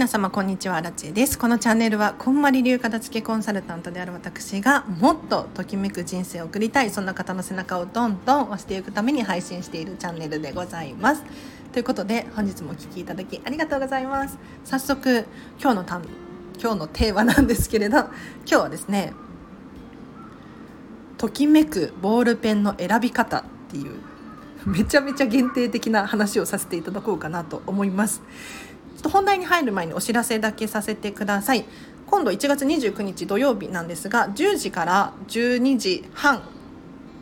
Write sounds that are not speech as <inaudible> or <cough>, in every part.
皆様こんにちは。ラチェです。このチャンネルはこんまり流片付けコンサルタントである私がもっとときめく人生を送りたいそんな方の背中をどんどん押していくために配信しているチャンネルでございます。ということで本日もお聴きいただきありがとうございます。早速今日のたん今日のテーマなんですけれど今日はですねときめくボールペンの選び方っていうめちゃめちゃ限定的な話をさせていただこうかなと思います。っと本題に入る前にお知らせだけさせてください。今度1月29日土曜日なんですが10時から12時半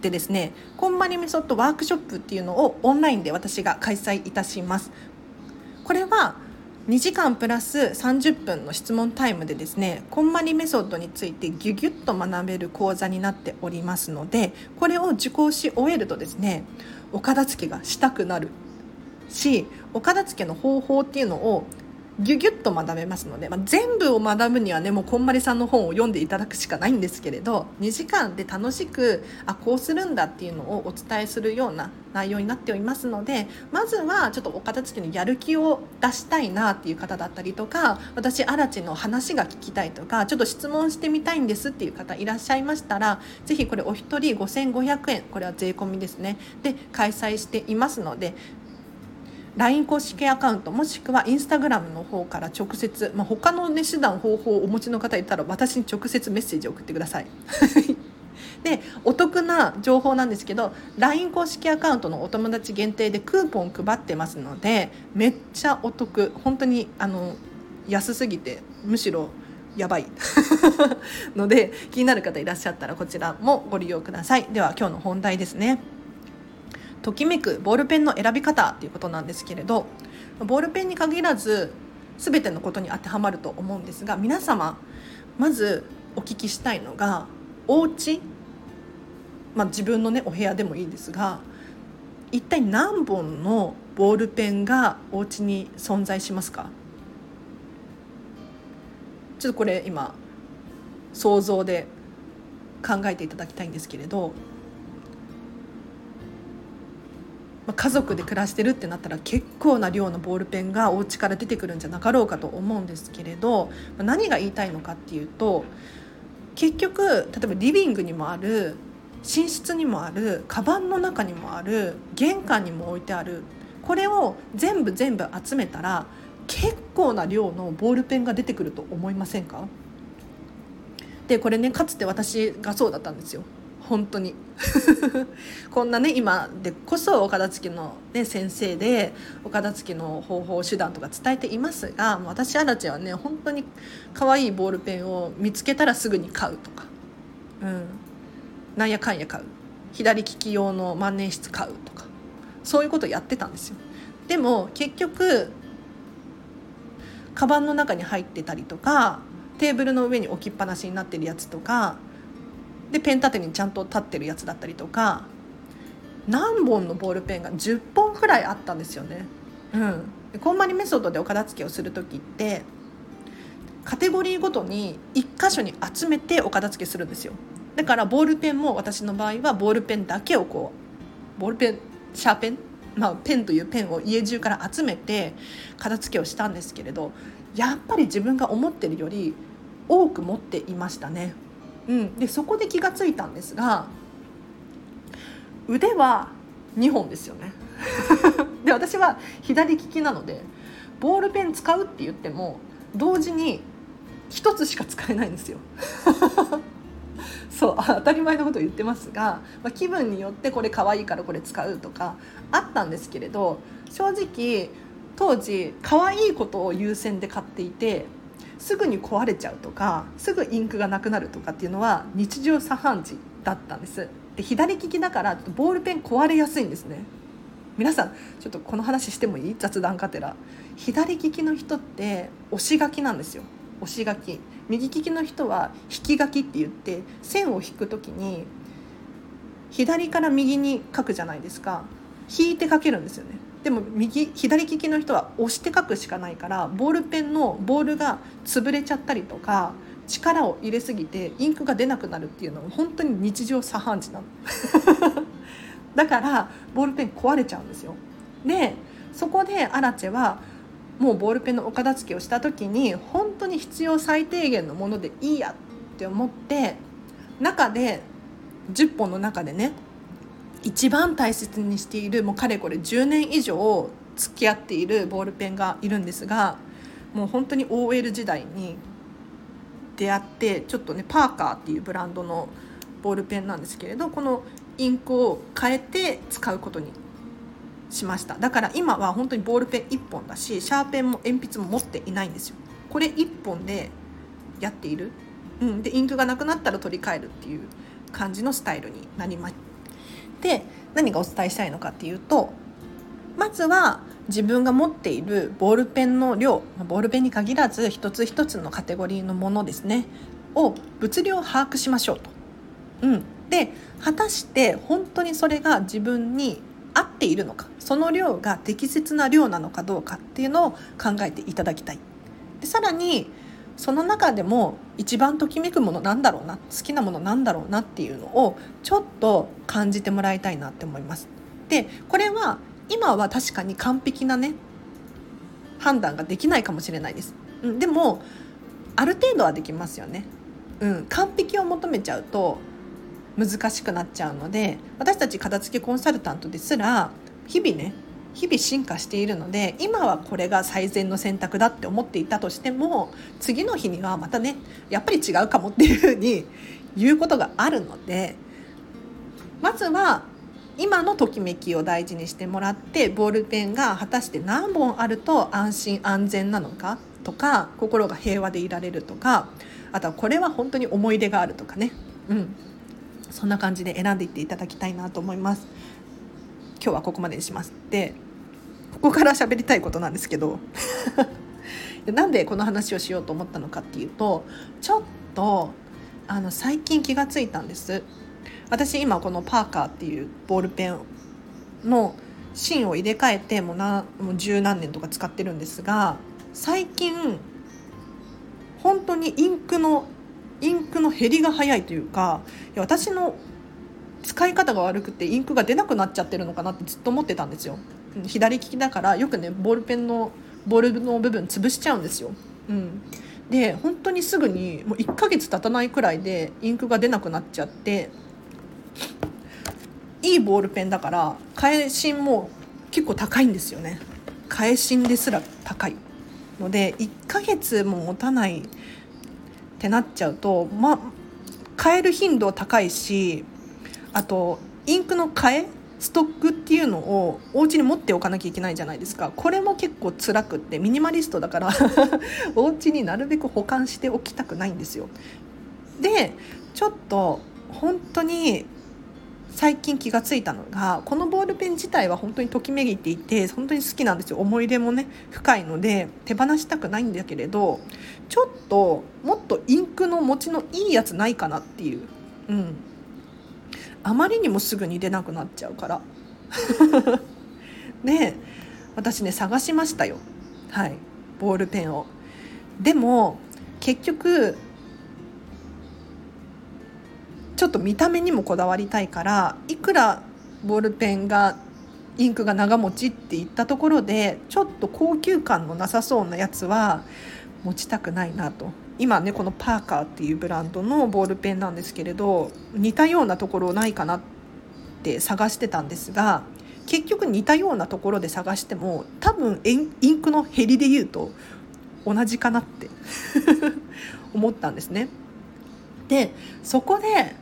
でですねこんまりメソッドワークショップっていうのをオンラインで私が開催いたします。これは2時間プラス30分の質問タイムでですねこんまりメソッドについてギュギュッと学べる講座になっておりますのでこれを受講し終えるとですねお片付けがしたくなるしお片付けの方法っていうのをギュギュッと学べますので、まあ、全部を学ぶにはねもうこんまりさんの本を読んでいただくしかないんですけれど2時間で楽しくあこうするんだっていうのをお伝えするような内容になっておりますのでまずはちょっとお片付けのやる気を出したいなっていう方だったりとか私荒地の話が聞きたいとかちょっと質問してみたいんですっていう方いらっしゃいましたら是非これお一人5500円これは税込みですね。で開催していますので LINE 公式アカウントもしくはインスタグラムの方から直接、まあ、他の、ね、手段方法をお持ちの方いたら私に直接メッセージを送ってください。<laughs> でお得な情報なんですけど LINE 公式アカウントのお友達限定でクーポン配ってますのでめっちゃお得本当にあの安すぎてむしろやばい <laughs> ので気になる方いらっしゃったらこちらもご利用くださいでは今日の本題ですね。ときめくボールペンの選び方ということなんですけれどボールペンに限らず全てのことに当てはまると思うんですが皆様まずお聞きしたいのがお家まあ自分のねお部屋でもいいですが一体何本のボールペンがお家に存在しますか？ちょっとこれ今想像で考えていただきたいんですけれどま、家族で暮らしてるってなったら結構な量のボールペンがお家から出てくるんじゃなかろうかと思うんですけれど、ま、何が言いたいのかっていうと結局例えばリビングにもある寝室にもあるカバンの中にもある玄関にも置いてあるこれを全部全部集めたら結構な量のボールペンが出てくると思いませんか？でこれねかつて私がそうだったんですよ。本当に。<laughs> こんなね今でこそお片付けの、ね、先生でお片付けの方法手段とか伝えていますが私アラチはね本当に可愛いボールペンを見つけたらすぐに買うとか、うん、なんやかんや買う。左利き用の万年筆買うとか。そういうことやってたんですよ。でも結局カバンの中に入ってたりとかテーブルの上に置きっぱなしになってるやつとかでペン立てにちゃんと立ってるやつだったりとか何本のボールペンが10本くらいあったんですよね。うん、こんまりメソッドでお片付けをする時ってカテゴリーごとに1箇所に集めてお片付けするんですよだからボールペンも私の場合はボールペンだけをこうボールペンシャーペンまあ、ペンというペンを家中から集めて片付けをしたんですけれどやっぱり自分が思ってるより多く持っていましたね。うん、でそこで気が付いたんですが腕は2本ですよね。<laughs> で私は左利きなのでボールペン使うって言っても同時に1つしか使えないんですよ。<laughs> そう当たり前のことを言ってますが、まあ、気分によってこれ可愛いからこれ使うとかあったんですけれど正直当時可愛いことを優先で買っていてすぐに壊れちゃうとかすぐインクがなくなるとかっていうのは日常茶飯事だったんです。で左利きだからボールペン壊れやすいんですね。皆さんちょっとこの話してもいい？雑談がてら左利きの人って押し書きなんですよ。押し書き。右利きの人は引き書きって言って線を引く時に左から右に書くじゃないですか。引いて書けるんですよね。でも右左利きの人は押して書くしかないからボールペンのボールが潰れちゃったりとか力を入れすぎてインクが出なくなるっていうのは本当に日常茶飯事なの。<laughs> だからボールペン壊れちゃうんですよ。でそこでアラチェはもうボールペンのお片付けをした時に本当に必要最低限のものでいいやって思って中で10本の中でね一番大切にしているもうかれこれ10年以上付き合っているボールペンがいるんですがもう本当に OL 時代に出会ってちょっとねパーカーっていうブランドのボールペンなんですけれどこのインクを変えて使うことにしました。だから今は本当にボールペン1本だしシャーペンも鉛筆も持っていないんですよ。これ1本でやっている、うん、でインクがなくなったら取り替えるっていう感じのスタイルになりまで何がお伝えしたいのかっていうとまずは自分が持っているボールペンの量ボールペンに限らず一つ一つのカテゴリーのものですねを物量を把握しましょうと。うん、で果たして本当にそれが自分に合っているのかその量が適切な量なのかどうかっていうのを考えていただきたい。でさらにその中でも一番ときめくものなんだろうな好きなものなんだろうなっていうのをちょっと感じてもらいたいなって思います。でこれは今は確かに完璧なね判断ができないかもしれないです。うん、でもある程度はできますよね。うん、完璧を求めちゃうと難しくなっちゃうので私たち片付けコンサルタントですら日々ね日々進化しているので今はこれが最善の選択だって思っていたとしても次の日にはまたねやっぱり違うかもっていうふうに言うことがあるのでまずは今のときめきを大事にしてもらってボールペンが果たして何本あると安心安全なのかとか心が平和でいられるとかあとはこれは本当に思い出があるとかね、うん、そんな感じで選んでいっていただきたいなと思います。今日はここまでにします。でここから喋りたいことなんですけど <laughs> なんでこの話をしようと思ったのかっていうとちょっとあの最近気がついたんです私今このパーカーっていうボールペンの芯を入れ替えてもうなもう十何年とか使ってるんですが最近本当にインクのインクの減りが早いというかいや私の使い方が悪くてインクが出なくなっちゃってるのかなってずっと思ってたんですよ。左利きだからよくねボールペンのボールの部分潰しちゃうんですよ。うん、で本当にすぐにもう1ヶ月経たないくらいでインクが出なくなっちゃっていいボールペンだから返芯も結構高いんですよね。返芯ですら高い。ので1ヶ月も持たないってなっちゃうとまあ変える頻度高いしあとインクの替えストックっていうのをお家に持っておかなきゃいけないじゃないですか。これも結構辛くってミニマリストだから <laughs> お家になるべく保管しておきたくないんですよ。でちょっと本当に最近気がついたのがこのボールペン自体は本当にときめいていて本当に好きなんですよ。思い出もね深いので手放したくないんだけれどちょっともっとインクの持ちのいいやつないかなっていう、うん、あまりにもすぐに出なくなっちゃうから。<laughs> で私ね探しましたよ。はい。ボールペンを。でも結局ちょっと見た目にもこだわりたいからいくらボールペンがインクが長持ちって言ったところでちょっと高級感のなさそうなやつは持ちたくないなと。今ねこのパーカーっていうブランドのボールペンなんですけれど似たようなところないかなって探してたんですが結局似たようなところで探しても多分インクの減りで言うと同じかなって <laughs> 思ったんですね。でそこで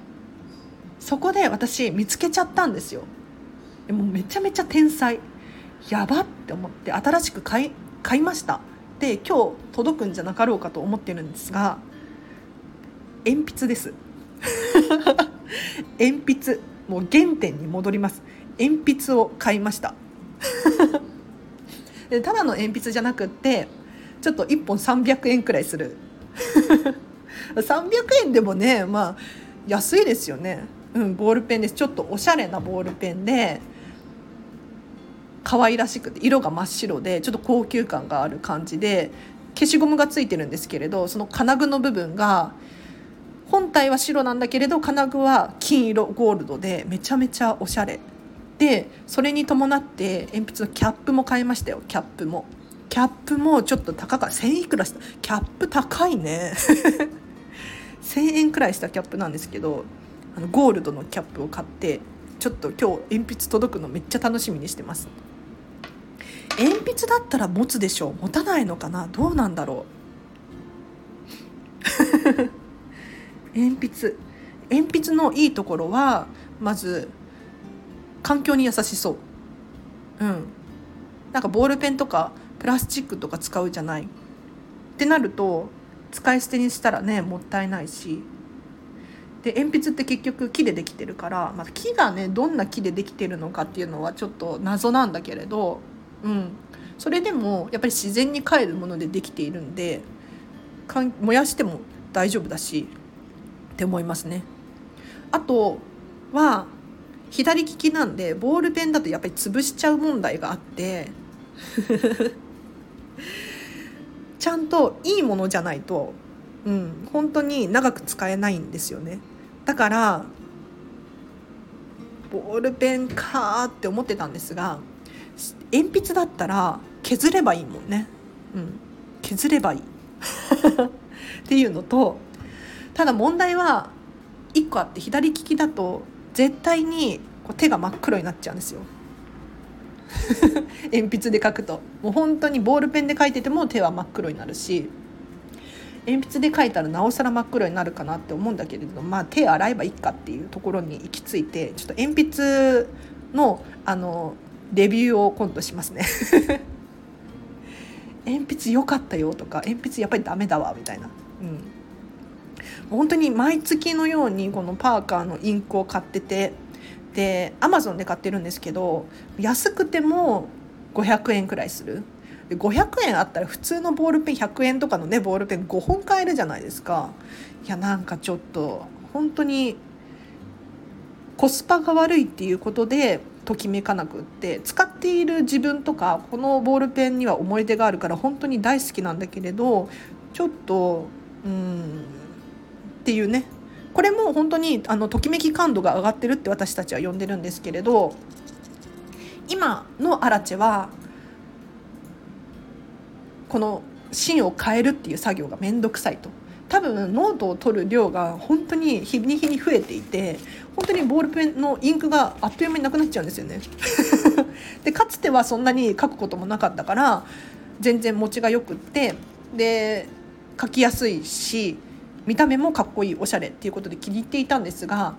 そこで私見つけちゃったんですよ。でもめちゃめちゃ天才。やばって思って新しく買い買いました。で今日届くんじゃなかろうかと思ってるんですが鉛筆です。<laughs> 鉛筆。もう原点に戻ります。鉛筆を買いました。<laughs> でただの鉛筆じゃなくってちょっと1本300円くらいする。<laughs> 300円でもねまあ安いですよね。うん、ボールペンです。ちょっとおしゃれなボールペンで可愛らしくて色が真っ白でちょっと高級感がある感じで消しゴムがついてるんですけれどその金具の部分が本体は白なんだけれど金具は金色ゴールドでめちゃめちゃおしゃれ。でそれに伴って鉛筆のキャップも買いましたよ。キャップも。キャップもちょっと高か1000いくらした。キャップ高いね。<laughs> 1000円くらいしたキャップなんですけどあのゴールドのキャップを買ってちょっと今日鉛筆届くのめっちゃ楽しみにしてます。鉛筆だったら持つでしょう。持たないのかな？どうなんだろう？鉛筆鉛筆のいいところはまず環境に優しそう。うん。なんかボールペンとかプラスチックとか使うじゃない？ってなると使い捨てにしたらねもったいないし。で鉛筆って結局木でできてるから、まあ、木がねどんな木でできてるのかっていうのはちょっと謎なんだけれど、うん、それでもやっぱり自然に帰るものでできているんでかん燃やしても大丈夫だしって思いますね。あとは左利きなんでボールペンだとやっぱり潰しちゃう問題があって <laughs> ちゃんといいものじゃないと、うん、本当に長く使えないんですよね。だからボールペンかって思ってたんですが鉛筆だったら削ればいいもんね、うん、削ればいい。<laughs> っていうのとただ問題は1個あって左利きだと絶対にこう手が真っ黒になっちゃうんですよ。<laughs> 鉛筆で書くと。もう本当にボールペンで書いてても手は真っ黒になるし鉛筆で書いたらなおさら真っ黒になるかなって思うんだけれどまあ手洗えばいいかっていうところに行き着いてちょっと鉛筆のあのレビューを今度しますね。<laughs> 鉛筆良かったよとか鉛筆やっぱりダメだわみたいな、うん、本当に毎月のようにこのパーカーのインクを買っててでアマゾンで買ってるんですけど安くても500円くらいする。で500円あったら普通のボールペン100円とかのねボールペン5本買えるじゃないですか。いやなんかちょっと本当にコスパが悪いっていうことでときめかなくって使っている自分とかこのボールペンには思い出があるから本当に大好きなんだけれどちょっとうんっていうね。これも本当にあのときめき感度が上がってるって私たちは呼んでるんですけれど今のアラチェはこの芯を変えるっていう作業が面倒くさいと。多分ノートを取る量が本当に日に日に増えていて本当にボールペンのインクがあっという間になくなっちゃうんですよね。<laughs> でかつてはそんなに書くこともなかったから全然持ちがよくってで書きやすいし見た目もかっこいいおしゃれっていうことで気に入っていたんですが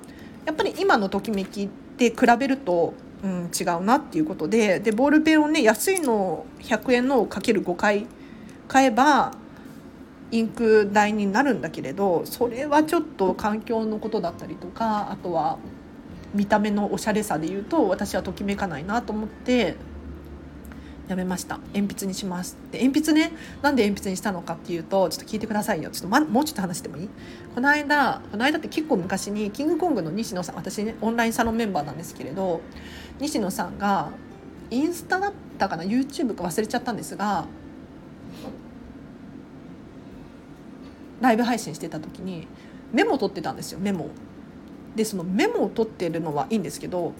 やっぱり今のときめきって比べると、うん、違うなっていうことででボールペンをね安いの100円のをかける5回買えばインク代になるんだけれどそれはちょっと環境のことだったりとかあとは見た目のおしゃれさで言うと私はときめかないなと思ってやめました。鉛筆にしますで鉛筆ねなんで鉛筆にしたのかっていうとちょっと聞いてくださいよ。ちょっと、ま、もうちょっと話してもいい？この間この間って結構昔にキングコングの西野さん私ねオンラインサロンメンバーなんですけれど西野さんがインスタだったかな？YouTube か忘れちゃったんですがライブ配信してた時にメモを取ってたんですよメモでそのメモを取ってるのはいいんですけど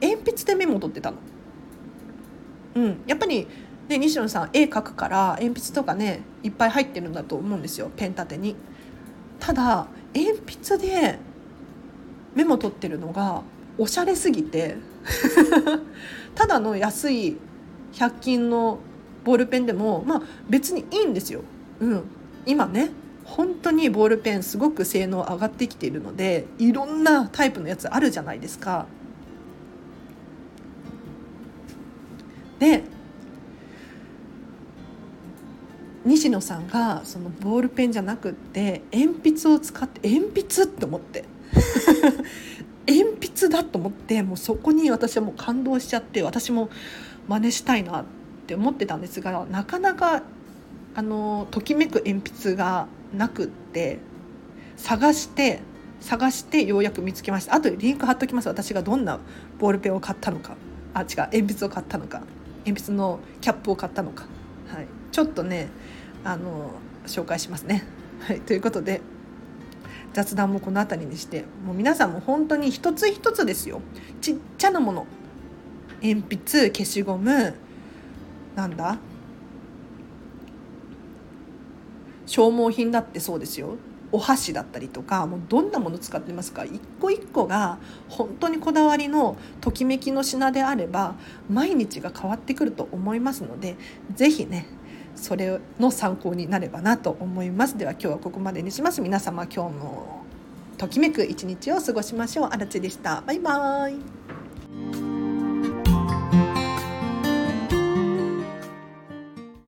鉛筆でメモを取ってたの。うん、やっぱり、ね、西野さん絵描くから鉛筆とかねいっぱい入ってるんだと思うんですよペン立てに。ただ鉛筆でメモ取ってるのがおしゃれすぎて。<laughs> ただの安い100均のボールペンでもまあ別にいいんですよ。うん、今ね本当にボールペンすごく性能上がってきているのでいろんなタイプのやつあるじゃないですか。で西野さんがそのボールペンじゃなくって鉛筆を使って鉛筆って思って <laughs> 鉛筆だと思ってもうそこに私はもう感動しちゃって私も真似したいなって思ってたんですがなかなかあのときめく鉛筆がなくって探して探してようやく見つけました。あとリンク貼っときます。私がどんなボールペンを買ったのか。あ違う。鉛筆を買ったのか。鉛筆のキャップを買ったのか、はい、ちょっとねあの紹介しますね。はい、ということで雑談もこの辺りにしてもう皆さんも本当に一つ一つですよ。ちっちゃなもの。鉛筆消しゴム。なんだ？消耗品だってそうですよ。お箸だったりとかもうどんなもの使ってますか。一個一個が本当にこだわりのときめきの品であれば毎日が変わってくると思いますので是非ねそれの参考になればなと思います。では今日はここまでにします。皆様今日もときめく一日を過ごしましょう。あらでした。バイバーイ。